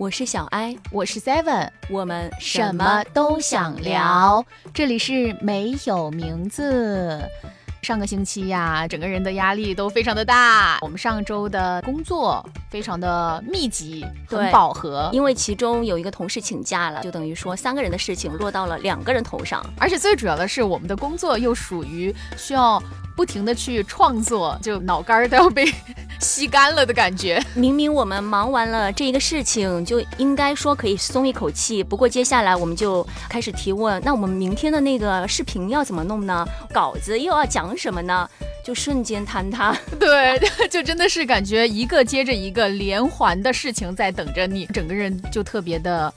我是小艾，我是 Seven，我们什么都想聊。这里是没有名字。上个星期呀，整个人的压力都非常的大。我们上周的工作非常的密集，很饱和，因为其中有一个同事请假了，就等于说三个人的事情落到了两个人头上。而且最主要的是，我们的工作又属于需要不停的去创作，就脑干都要被。吸干了的感觉。明明我们忙完了这一个事情，就应该说可以松一口气。不过接下来我们就开始提问：那我们明天的那个视频要怎么弄呢？稿子又要讲什么呢？就瞬间坍塌。对，就真的是感觉一个接着一个连环的事情在等着你，整个人就特别的。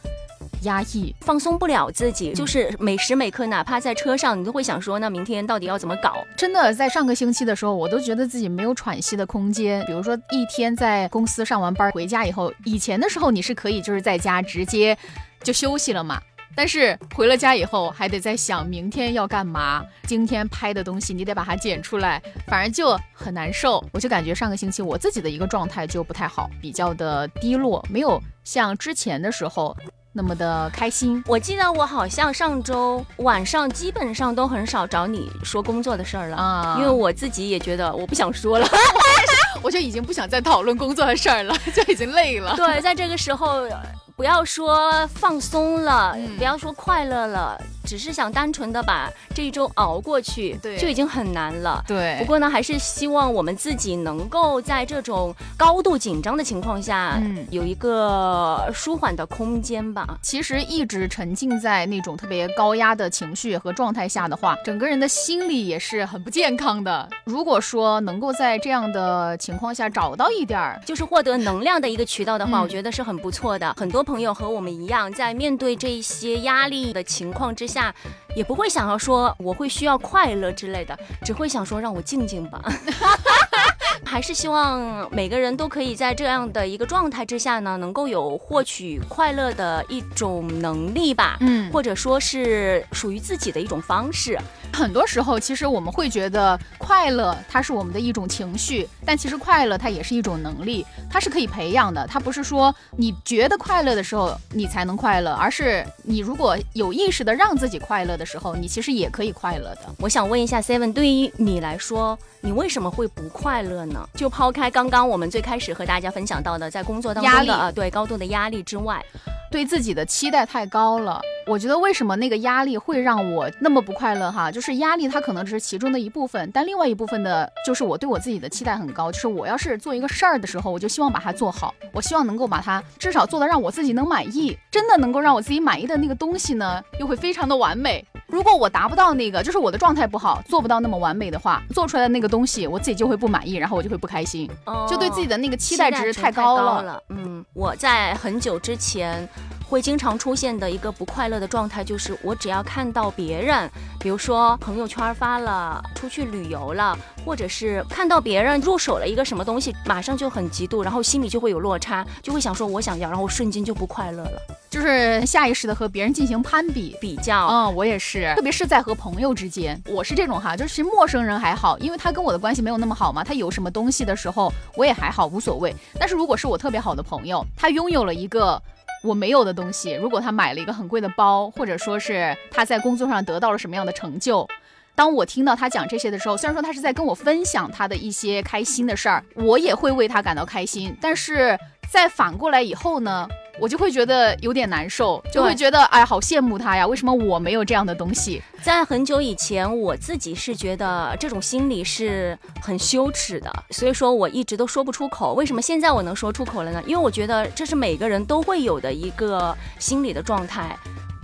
压抑，放松不了自己，就是每时每刻，哪怕在车上，你都会想说，那明天到底要怎么搞？真的，在上个星期的时候，我都觉得自己没有喘息的空间。比如说，一天在公司上完班回家以后，以前的时候你是可以就是在家直接就休息了嘛，但是回了家以后，还得在想明天要干嘛，今天拍的东西你得把它剪出来，反正就很难受。我就感觉上个星期我自己的一个状态就不太好，比较的低落，没有像之前的时候。那么的开心，我记得我好像上周晚上基本上都很少找你说工作的事儿了啊，因为我自己也觉得我不想说了，我就已经不想再讨论工作的事儿了，就已经累了。对，在这个时候，不要说放松了，不要说快乐了。只是想单纯的把这一周熬过去，对，就已经很难了。对，不过呢，还是希望我们自己能够在这种高度紧张的情况下，嗯，有一个舒缓的空间吧。其实一直沉浸在那种特别高压的情绪和状态下的话，整个人的心理也是很不健康的。如果说能够在这样的情况下找到一点儿，就是获得能量的一个渠道的话，我觉得是很不错的。很多朋友和我们一样，在面对这些压力的情况之下。下也不会想要说我会需要快乐之类的，只会想说让我静静吧。还是希望每个人都可以在这样的一个状态之下呢，能够有获取快乐的一种能力吧。嗯，或者说是属于自己的一种方式。很多时候，其实我们会觉得快乐它是我们的一种情绪，但其实快乐它也是一种能力，它是可以培养的。它不是说你觉得快乐的时候你才能快乐，而是你如果有意识的让自己快乐的时候，你其实也可以快乐的。我想问一下 Seven，对于你来说，你为什么会不快乐呢？就抛开刚刚我们最开始和大家分享到的在工作当中的啊，对高度的压力之外。对自己的期待太高了，我觉得为什么那个压力会让我那么不快乐哈？就是是压力它可能只是其中的一部分，但另外一部分的就是我对我自己的期待很高，就是我要是做一个事儿的时候，我就希望把它做好，我希望能够把它至少做的让我自己能满意，真的能够让我自己满意的那个东西呢，又会非常的完美。如果我达不到那个，就是我的状态不好，做不到那么完美的话，做出来的那个东西我自己就会不满意，然后我就会不开心，就对自己的那个期待值太高了。嗯，我在很久之前。会经常出现的一个不快乐的状态，就是我只要看到别人，比如说朋友圈发了出去旅游了，或者是看到别人入手了一个什么东西，马上就很嫉妒，然后心里就会有落差，就会想说我想要，然后瞬间就不快乐了，就是下意识的和别人进行攀比比较。嗯，我也是，特别是在和朋友之间，我是这种哈，就是陌生人还好，因为他跟我的关系没有那么好嘛，他有什么东西的时候我也还好无所谓。但是如果是我特别好的朋友，他拥有了一个。我没有的东西，如果他买了一个很贵的包，或者说是他在工作上得到了什么样的成就，当我听到他讲这些的时候，虽然说他是在跟我分享他的一些开心的事儿，我也会为他感到开心，但是在反过来以后呢？我就会觉得有点难受，就会觉得哎，好羡慕他呀！为什么我没有这样的东西？在很久以前，我自己是觉得这种心理是很羞耻的，所以说我一直都说不出口。为什么现在我能说出口了呢？因为我觉得这是每个人都会有的一个心理的状态。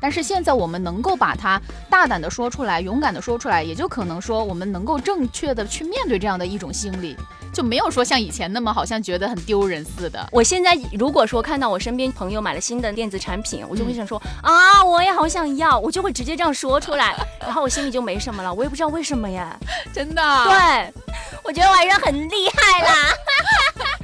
但是现在我们能够把它大胆的说出来，勇敢的说出来，也就可能说我们能够正确的去面对这样的一种心理。就没有说像以前那么好像觉得很丢人似的。我现在如果说看到我身边朋友买了新的电子产品，我就会想说啊，我也好想要，我就会直接这样说出来，然后我心里就没什么了。我也不知道为什么呀，真的。对，我觉得我还是很厉害啦。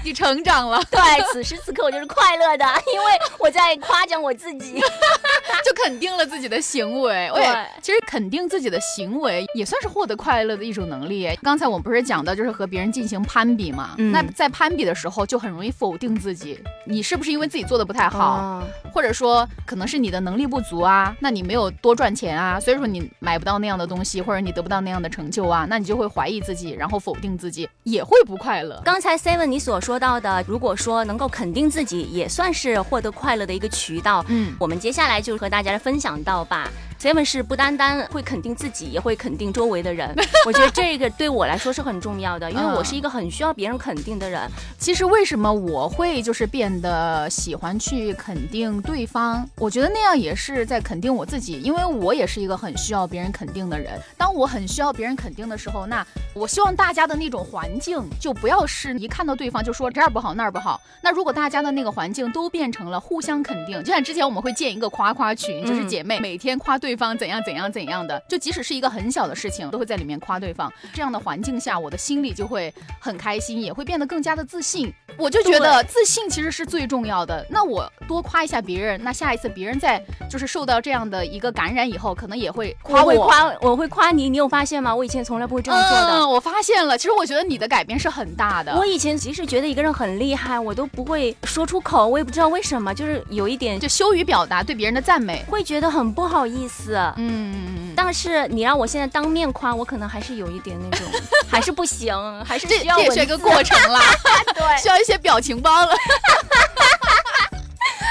你成长了，对，此时此刻我就是快乐的，因为我在夸奖我自己，就肯定了自己的行为。对，其实肯定自己的行为也算是获得快乐的一种能力。刚才我们不是讲到就是和别人进行攀比嘛？那在攀比的时候就很容易否定自己，你是不是因为自己做的不太好，或者说可能是你的能力不足啊？那你没有多赚钱啊，所以说你买不到那样的东西，或者你得不到那样的成就啊，那你就会怀疑自己，然后否定自己，也会不快乐。刚才 Seven 你所说到的，如果说能够肯定自己，也算是获得快乐的一个渠道。嗯，我们接下来就和大家分享到吧。Seven 是不单单会肯定自己，也会肯定周围的人。我觉得这个对我来说是很重要的，因为我是一个很需要别人肯定的人。其实为什么我会就是变得喜欢去肯定对方？我觉得那样也是在肯定我自己，因为我也是一个很需要别人肯定的人。当我很需要别人肯定的时候，那我希望大家的那种环境就不要是一看到对方就说这儿不好那儿不好。那如果大家的那个环境都变成了互相肯定，就像之前我们会建一个夸夸群，就是姐妹每天夸对。对方怎样怎样怎样的，就即使是一个很小的事情，都会在里面夸对方。这样的环境下，我的心里就会很开心，也会变得更加的自信。我就觉得自信其实是最重要的。那我多夸一下别人，那下一次别人在就是受到这样的一个感染以后，可能也会夸我。夸我会夸你，你有发现吗？我以前从来不会这样做的。嗯，我发现了。其实我觉得你的改变是很大的。我以前即使觉得一个人很厉害，我都不会说出口。我也不知道为什么，就是有一点就羞于表达对别人的赞美，会觉得很不好意思。嗯。但是你让我现在当面夸，我可能还是有一点那种，还是不行，还是需要这也是一个过程啦，对，需要一些表情包了。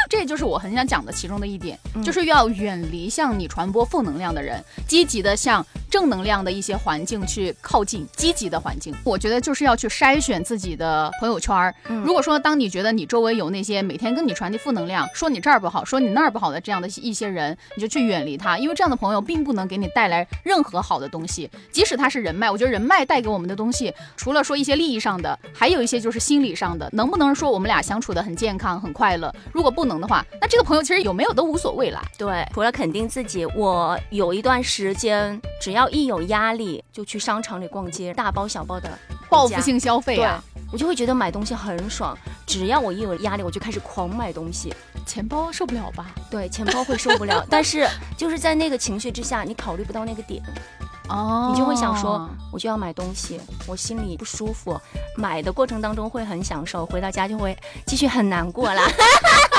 这就是我很想讲的其中的一点，就是要远离向你传播负能量的人，积极的向。正能量的一些环境去靠近，积极的环境，我觉得就是要去筛选自己的朋友圈儿。如果说当你觉得你周围有那些每天跟你传递负能量，说你这儿不好，说你那儿不好的这样的一些人，你就去远离他，因为这样的朋友并不能给你带来任何好的东西。即使他是人脉，我觉得人脉带给我们的东西，除了说一些利益上的，还有一些就是心理上的。能不能说我们俩相处的很健康、很快乐？如果不能的话，那这个朋友其实有没有都无所谓了。对，除了肯定自己，我有一段时间只要。一有压力就去商场里逛街，大包小包的报复性消费啊！我就会觉得买东西很爽。只要我一有压力，我就开始狂买东西。钱包受不了吧？对，钱包会受不了。但是就是在那个情绪之下，你考虑不到那个点，哦，你就会想说，我就要买东西，我心里不舒服。买的过程当中会很享受，回到家就会继续很难过了。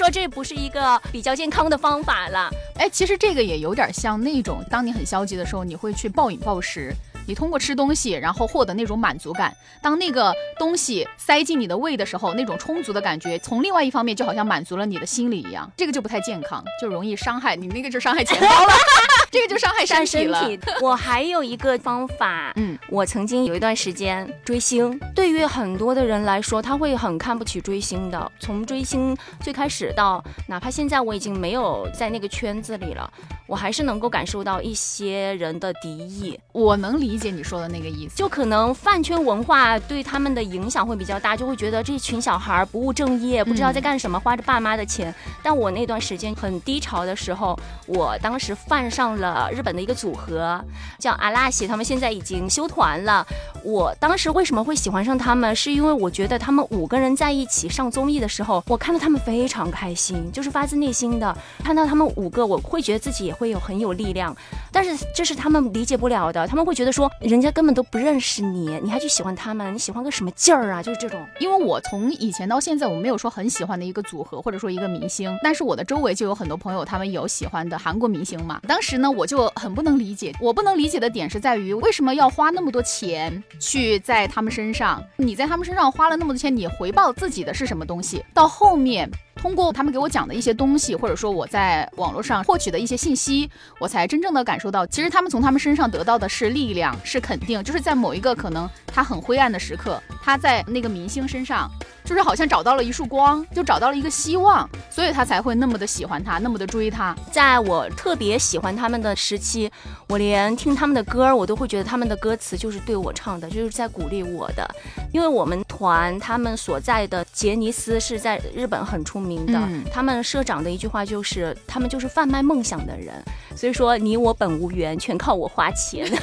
说这不是一个比较健康的方法了。哎，其实这个也有点像那种，当你很消极的时候，你会去暴饮暴食。你通过吃东西，然后获得那种满足感。当那个东西塞进你的胃的时候，那种充足的感觉，从另外一方面就好像满足了你的心理一样。这个就不太健康，就容易伤害你。那个就伤害钱包了，这个就伤害身体了。我还有一个方法，嗯，我曾经有一段时间追星。对于很多的人来说，他会很看不起追星的。从追星最开始到，哪怕现在我已经没有在那个圈子里了，我还是能够感受到一些人的敌意。我能理。解你说的那个意思，就可能饭圈文化对他们的影响会比较大，就会觉得这群小孩不务正业，不知道在干什么，花着爸妈的钱。但我那段时间很低潮的时候，我当时犯上了日本的一个组合，叫阿拉西，他们现在已经休团了。我当时为什么会喜欢上他们，是因为我觉得他们五个人在一起上综艺的时候，我看到他们非常开心，就是发自内心的看到他们五个，我会觉得自己也会有很有力量。但是这是他们理解不了的，他们会觉得说。说人家根本都不认识你，你还去喜欢他们？你喜欢个什么劲儿啊？就是这种。因为我从以前到现在，我没有说很喜欢的一个组合，或者说一个明星，但是我的周围就有很多朋友，他们有喜欢的韩国明星嘛。当时呢，我就很不能理解。我不能理解的点是在于，为什么要花那么多钱去在他们身上？你在他们身上花了那么多钱，你回报自己的是什么东西？到后面。通过他们给我讲的一些东西，或者说我在网络上获取的一些信息，我才真正的感受到，其实他们从他们身上得到的是力量，是肯定，就是在某一个可能他很灰暗的时刻，他在那个明星身上。就是好像找到了一束光，就找到了一个希望，所以他才会那么的喜欢他，那么的追他。在我特别喜欢他们的时期，我连听他们的歌，我都会觉得他们的歌词就是对我唱的，就是在鼓励我的。因为我们团他们所在的杰尼斯是在日本很出名的，他们社长的一句话就是，他们就是贩卖梦想的人。所以说，你我本无缘，全靠我花钱。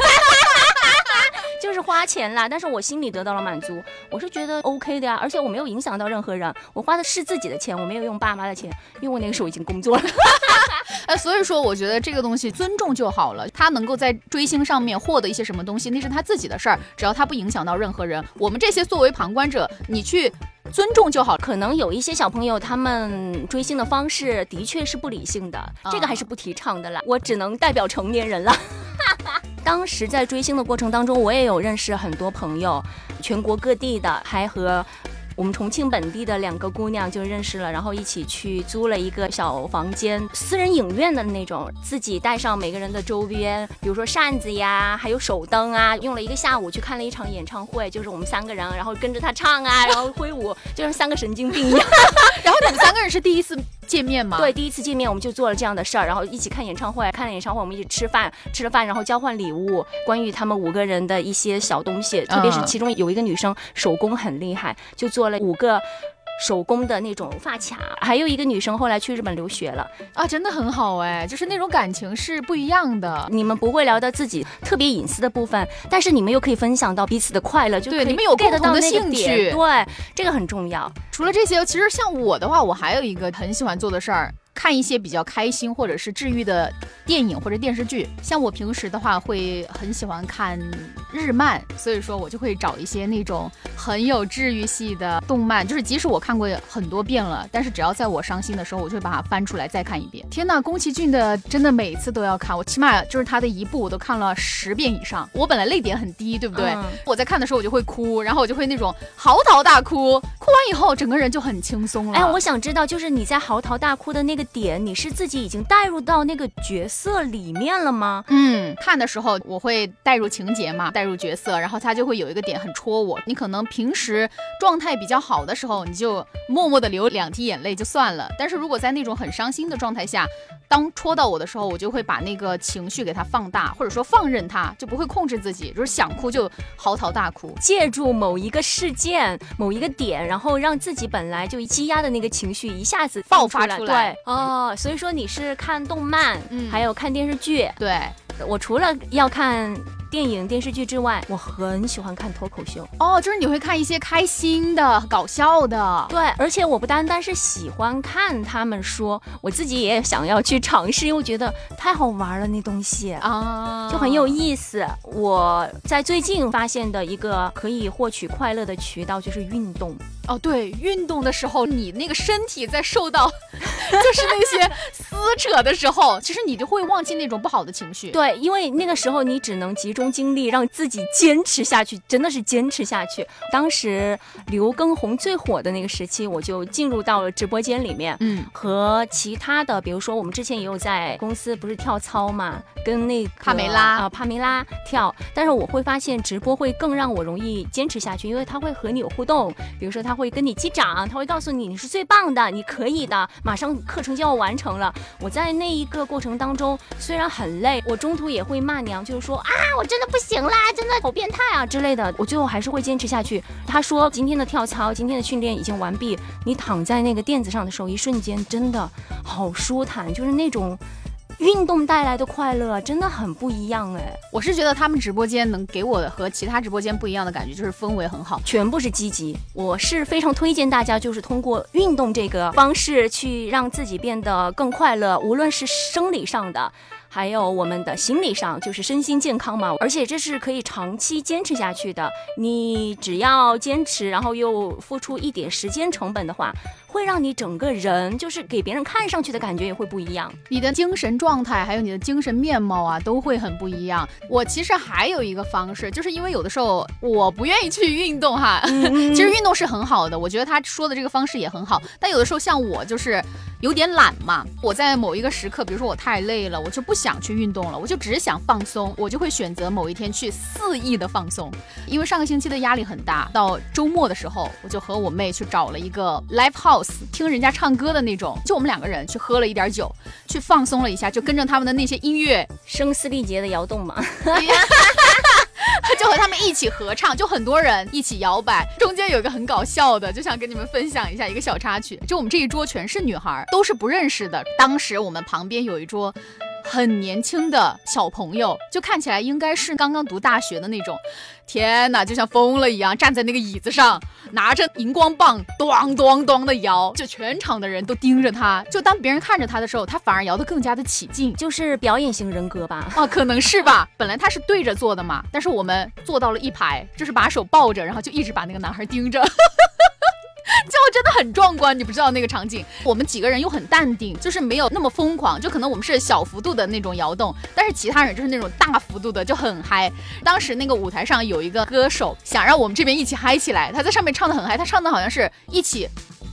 就是花钱啦，但是我心里得到了满足，我是觉得 OK 的呀，而且我没有影响到任何人，我花的是自己的钱，我没有用爸妈的钱，因为我那个时候已经工作了。呃，所以说我觉得这个东西尊重就好了。他能够在追星上面获得一些什么东西，那是他自己的事儿，只要他不影响到任何人。我们这些作为旁观者，你去尊重就好。可能有一些小朋友他们追星的方式的确是不理性的，这个还是不提倡的啦。我只能代表成年人了。当时在追星的过程当中，我也有认识很多朋友，全国各地的，还和。我们重庆本地的两个姑娘就认识了，然后一起去租了一个小房间，私人影院的那种，自己带上每个人的周边，比如说扇子呀，还有手灯啊，用了一个下午去看了一场演唱会，就是我们三个人，然后跟着他唱啊，然后挥舞，就像三个神经病一样。然后你们三个人是第一次。见面吗？对，第一次见面我们就做了这样的事儿，然后一起看演唱会，看了演唱会我们一起吃饭，吃了饭然后交换礼物，关于他们五个人的一些小东西，特别是其中有一个女生手工很厉害，就做了五个。手工的那种发卡，还有一个女生后来去日本留学了啊，真的很好哎，就是那种感情是不一样的。你们不会聊到自己特别隐私的部分，但是你们又可以分享到彼此的快乐，就对，你们有共同的兴趣，对，这个很重要。除了这些，其实像我的话，我还有一个很喜欢做的事儿。看一些比较开心或者是治愈的电影或者电视剧，像我平时的话会很喜欢看日漫，所以说我就会找一些那种很有治愈系的动漫，就是即使我看过很多遍了，但是只要在我伤心的时候，我就会把它翻出来再看一遍。天呐，宫崎骏的真的每次都要看，我起码就是他的一部我都看了十遍以上。我本来泪点很低，对不对？我在看的时候我就会哭，然后我就会那种嚎啕大哭，哭完以后整个人就很轻松了。哎，我想知道就是你在嚎啕大哭的那个。点你是自己已经带入到那个角色里面了吗？嗯，看的时候我会带入情节嘛，带入角色，然后他就会有一个点很戳我。你可能平时状态比较好的时候，你就默默的流两滴眼泪就算了。但是如果在那种很伤心的状态下，当戳到我的时候，我就会把那个情绪给它放大，或者说放任它，就不会控制自己，就是想哭就嚎啕大哭。借助某一个事件、某一个点，然后让自己本来就积压的那个情绪一下子爆发出来。对，哦，所以说你是看动漫，嗯，还有看电视剧。对，我除了要看。电影电视剧之外，我很喜欢看脱口秀哦，就是你会看一些开心的、搞笑的，对，而且我不单单是喜欢看他们说，我自己也想要去尝试，因为我觉得太好玩了，那东西啊，就很有意思。我在最近发现的一个可以获取快乐的渠道就是运动。哦，对，运动的时候，你那个身体在受到，就是那些撕扯的时候，其实你就会忘记那种不好的情绪。对，因为那个时候你只能集中精力让自己坚持下去，真的是坚持下去。当时刘畊宏最火的那个时期，我就进入到了直播间里面，嗯，和其他的，比如说我们之前也有在公司不是跳操嘛，跟那帕梅拉啊帕梅拉跳，但是我会发现直播会更让我容易坚持下去，因为他会和你有互动，比如说他。会跟你击掌，他会告诉你你是最棒的，你可以的，马上课程就要完成了。我在那一个过程当中虽然很累，我中途也会骂娘，就是说啊，我真的不行啦，真的好变态啊之类的。我最后还是会坚持下去。他说今天的跳操，今天的训练已经完毕，你躺在那个垫子上的时候，一瞬间真的好舒坦，就是那种。运动带来的快乐真的很不一样哎！我是觉得他们直播间能给我的和其他直播间不一样的感觉，就是氛围很好，全部是积极。我是非常推荐大家，就是通过运动这个方式去让自己变得更快乐，无论是生理上的。还有我们的心理上，就是身心健康嘛，而且这是可以长期坚持下去的。你只要坚持，然后又付出一点时间成本的话，会让你整个人就是给别人看上去的感觉也会不一样。你的精神状态，还有你的精神面貌啊，都会很不一样。我其实还有一个方式，就是因为有的时候我不愿意去运动哈，其实运动是很好的，我觉得他说的这个方式也很好。但有的时候像我就是有点懒嘛，我在某一个时刻，比如说我太累了，我就不想。去运动了，我就只想放松，我就会选择某一天去肆意的放松。因为上个星期的压力很大，到周末的时候，我就和我妹去找了一个 live house 听人家唱歌的那种，就我们两个人去喝了一点酒，去放松了一下，就跟着他们的那些音乐声嘶力竭的摇动嘛，就和他们一起合唱，就很多人一起摇摆。中间有一个很搞笑的，就想跟你们分享一下一个小插曲，就我们这一桌全是女孩，都是不认识的。当时我们旁边有一桌。很年轻的小朋友，就看起来应该是刚刚读大学的那种。天哪，就像疯了一样，站在那个椅子上，拿着荧光棒，咚咚咚的摇，就全场的人都盯着他。就当别人看着他的时候，他反而摇得更加的起劲，就是表演型人格吧？啊，可能是吧。本来他是对着坐的嘛，但是我们坐到了一排，就是把手抱着，然后就一直把那个男孩盯着。就真的很壮观，你不知道那个场景。我们几个人又很淡定，就是没有那么疯狂，就可能我们是小幅度的那种摇动，但是其他人就是那种大幅度的，就很嗨。当时那个舞台上有一个歌手想让我们这边一起嗨起来，他在上面唱的很嗨，他唱的好像是一起。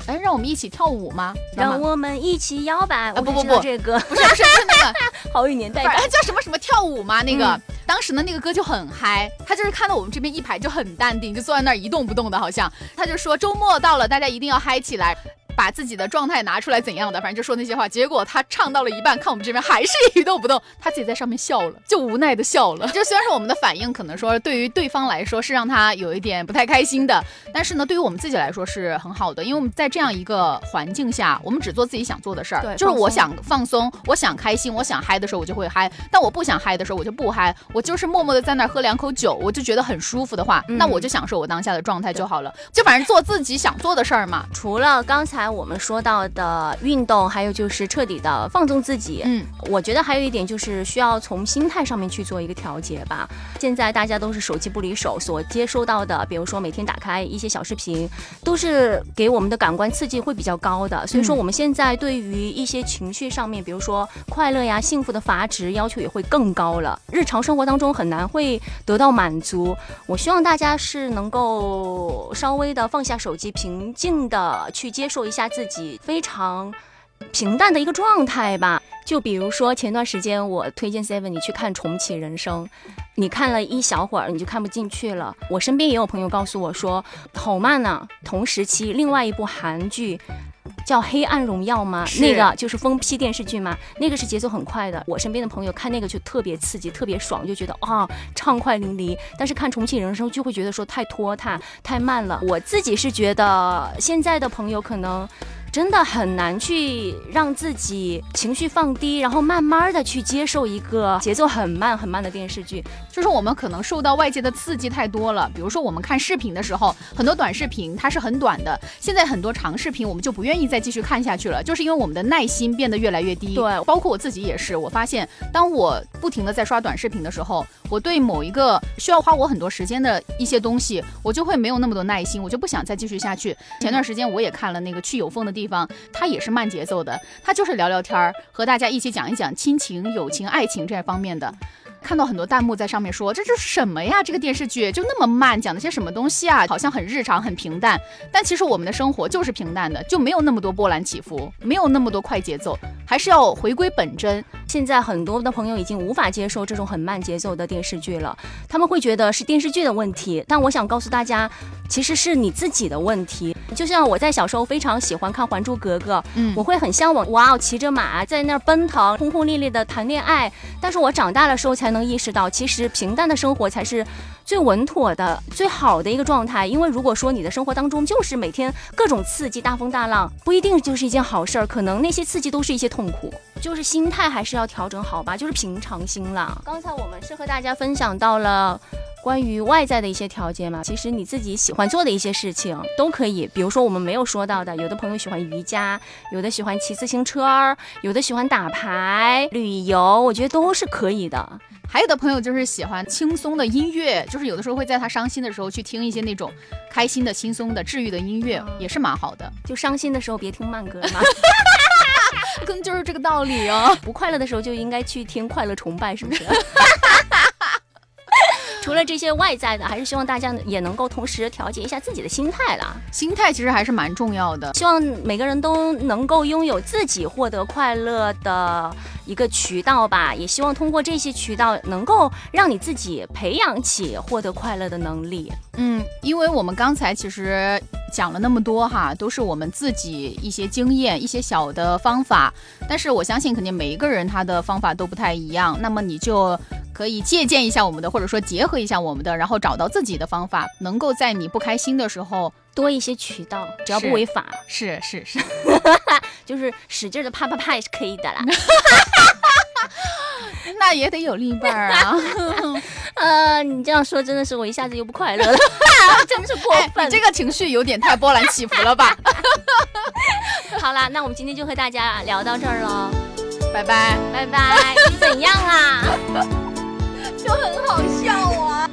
哎，让我们一起跳舞吗？让我们一起摇摆。不不不，这个 不是不是是那个 好有年代感，叫什么什么跳舞吗？那个当时呢那个歌就很嗨，他就是看到我们这边一排就很淡定，就坐在那儿一动不动的，好像他就说周末到了，大家一定要嗨起来。把自己的状态拿出来怎样的，反正就说那些话。结果他唱到了一半，看我们这边还是一动不动，他自己在上面笑了，就无奈的笑了。就虽然说我们的反应可能说对于对方来说是让他有一点不太开心的，但是呢，对于我们自己来说是很好的，因为我们在这样一个环境下，我们只做自己想做的事儿。对，就是我想放松，我想开心，我想嗨的时候我就会嗨，但我不想嗨的时候我就不嗨。我就是默默的在那儿喝两口酒，我就觉得很舒服的话，那我就享受我当下的状态就好了。就反正做自己想做的事儿嘛。除了刚才我们说到。的运动，还有就是彻底的放纵自己。嗯，我觉得还有一点就是需要从心态上面去做一个调节吧。现在大家都是手机不离手，所接收到的，比如说每天打开一些小视频，都是给我们的感官刺激会比较高的。所以说我们现在对于一些情绪上面，比如说快乐呀、幸福的阀值要求也会更高了。日常生活当中很难会得到满足。我希望大家是能够稍微的放下手机，平静的去接受一下自己。非常平淡的一个状态吧，就比如说前段时间我推荐 Seven 你去看《重启人生》，你看了一小会儿你就看不进去了。我身边也有朋友告诉我说好慢呢。同时期另外一部韩剧叫《黑暗荣耀》吗？那个就是封批电视剧嘛，那个是节奏很快的。我身边的朋友看那个就特别刺激，特别爽，就觉得啊畅快淋漓。但是看《重启人生》就会觉得说太拖沓、太慢了。我自己是觉得现在的朋友可能。真的很难去让自己情绪放低，然后慢慢的去接受一个节奏很慢很慢的电视剧。就是我们可能受到外界的刺激太多了，比如说我们看视频的时候，很多短视频它是很短的，现在很多长视频我们就不愿意再继续看下去了，就是因为我们的耐心变得越来越低。对，包括我自己也是，我发现当我不停的在刷短视频的时候，我对某一个需要花我很多时间的一些东西，我就会没有那么多耐心，我就不想再继续下去。前段时间我也看了那个去有风的地。地方，它也是慢节奏的，它就是聊聊天儿，和大家一起讲一讲亲情、友情、爱情这方面的。看到很多弹幕在上面说：“这是什么呀？这个电视剧就那么慢，讲的些什么东西啊？好像很日常、很平淡。但其实我们的生活就是平淡的，就没有那么多波澜起伏，没有那么多快节奏，还是要回归本真。现在很多的朋友已经无法接受这种很慢节奏的电视剧了，他们会觉得是电视剧的问题。但我想告诉大家，其实是你自己的问题。就像我在小时候非常喜欢看《还珠格格》，嗯，我会很向往，哇哦，骑着马在那儿奔腾，轰轰烈烈的谈恋爱。但是我长大的时候才。能意识到，其实平淡的生活才是最稳妥的、最好的一个状态。因为如果说你的生活当中就是每天各种刺激、大风大浪，不一定就是一件好事儿。可能那些刺激都是一些痛苦，就是心态还是要调整好吧，就是平常心啦。刚才我们是和大家分享到了。关于外在的一些条件嘛，其实你自己喜欢做的一些事情都可以。比如说我们没有说到的，有的朋友喜欢瑜伽，有的喜欢骑自行车，有的喜欢打牌、旅游，我觉得都是可以的。还有的朋友就是喜欢轻松的音乐，就是有的时候会在他伤心的时候去听一些那种开心的、轻松的、治愈的音乐，也是蛮好的。就伤心的时候别听慢歌嘛，跟就是这个道理哦。不快乐的时候就应该去听快乐崇拜，是不是？除了这些外在的，还是希望大家也能够同时调节一下自己的心态啦。心态其实还是蛮重要的，希望每个人都能够拥有自己获得快乐的一个渠道吧。也希望通过这些渠道，能够让你自己培养起获得快乐的能力。嗯，因为我们刚才其实讲了那么多哈，都是我们自己一些经验、一些小的方法。但是我相信，肯定每一个人他的方法都不太一样。那么你就。可以借鉴一下我们的，或者说结合一下我们的，然后找到自己的方法，能够在你不开心的时候多一些渠道，只要不违法。是是是，就是使劲的啪啪啪也是可以的啦。那也得有另一半啊。呃，你这样说真的是我一下子又不快乐了，真是过分。你这个情绪有点太波澜起伏了吧？好啦，那我们今天就和大家聊到这儿喽，拜拜拜拜。你怎样啊？就很好笑啊。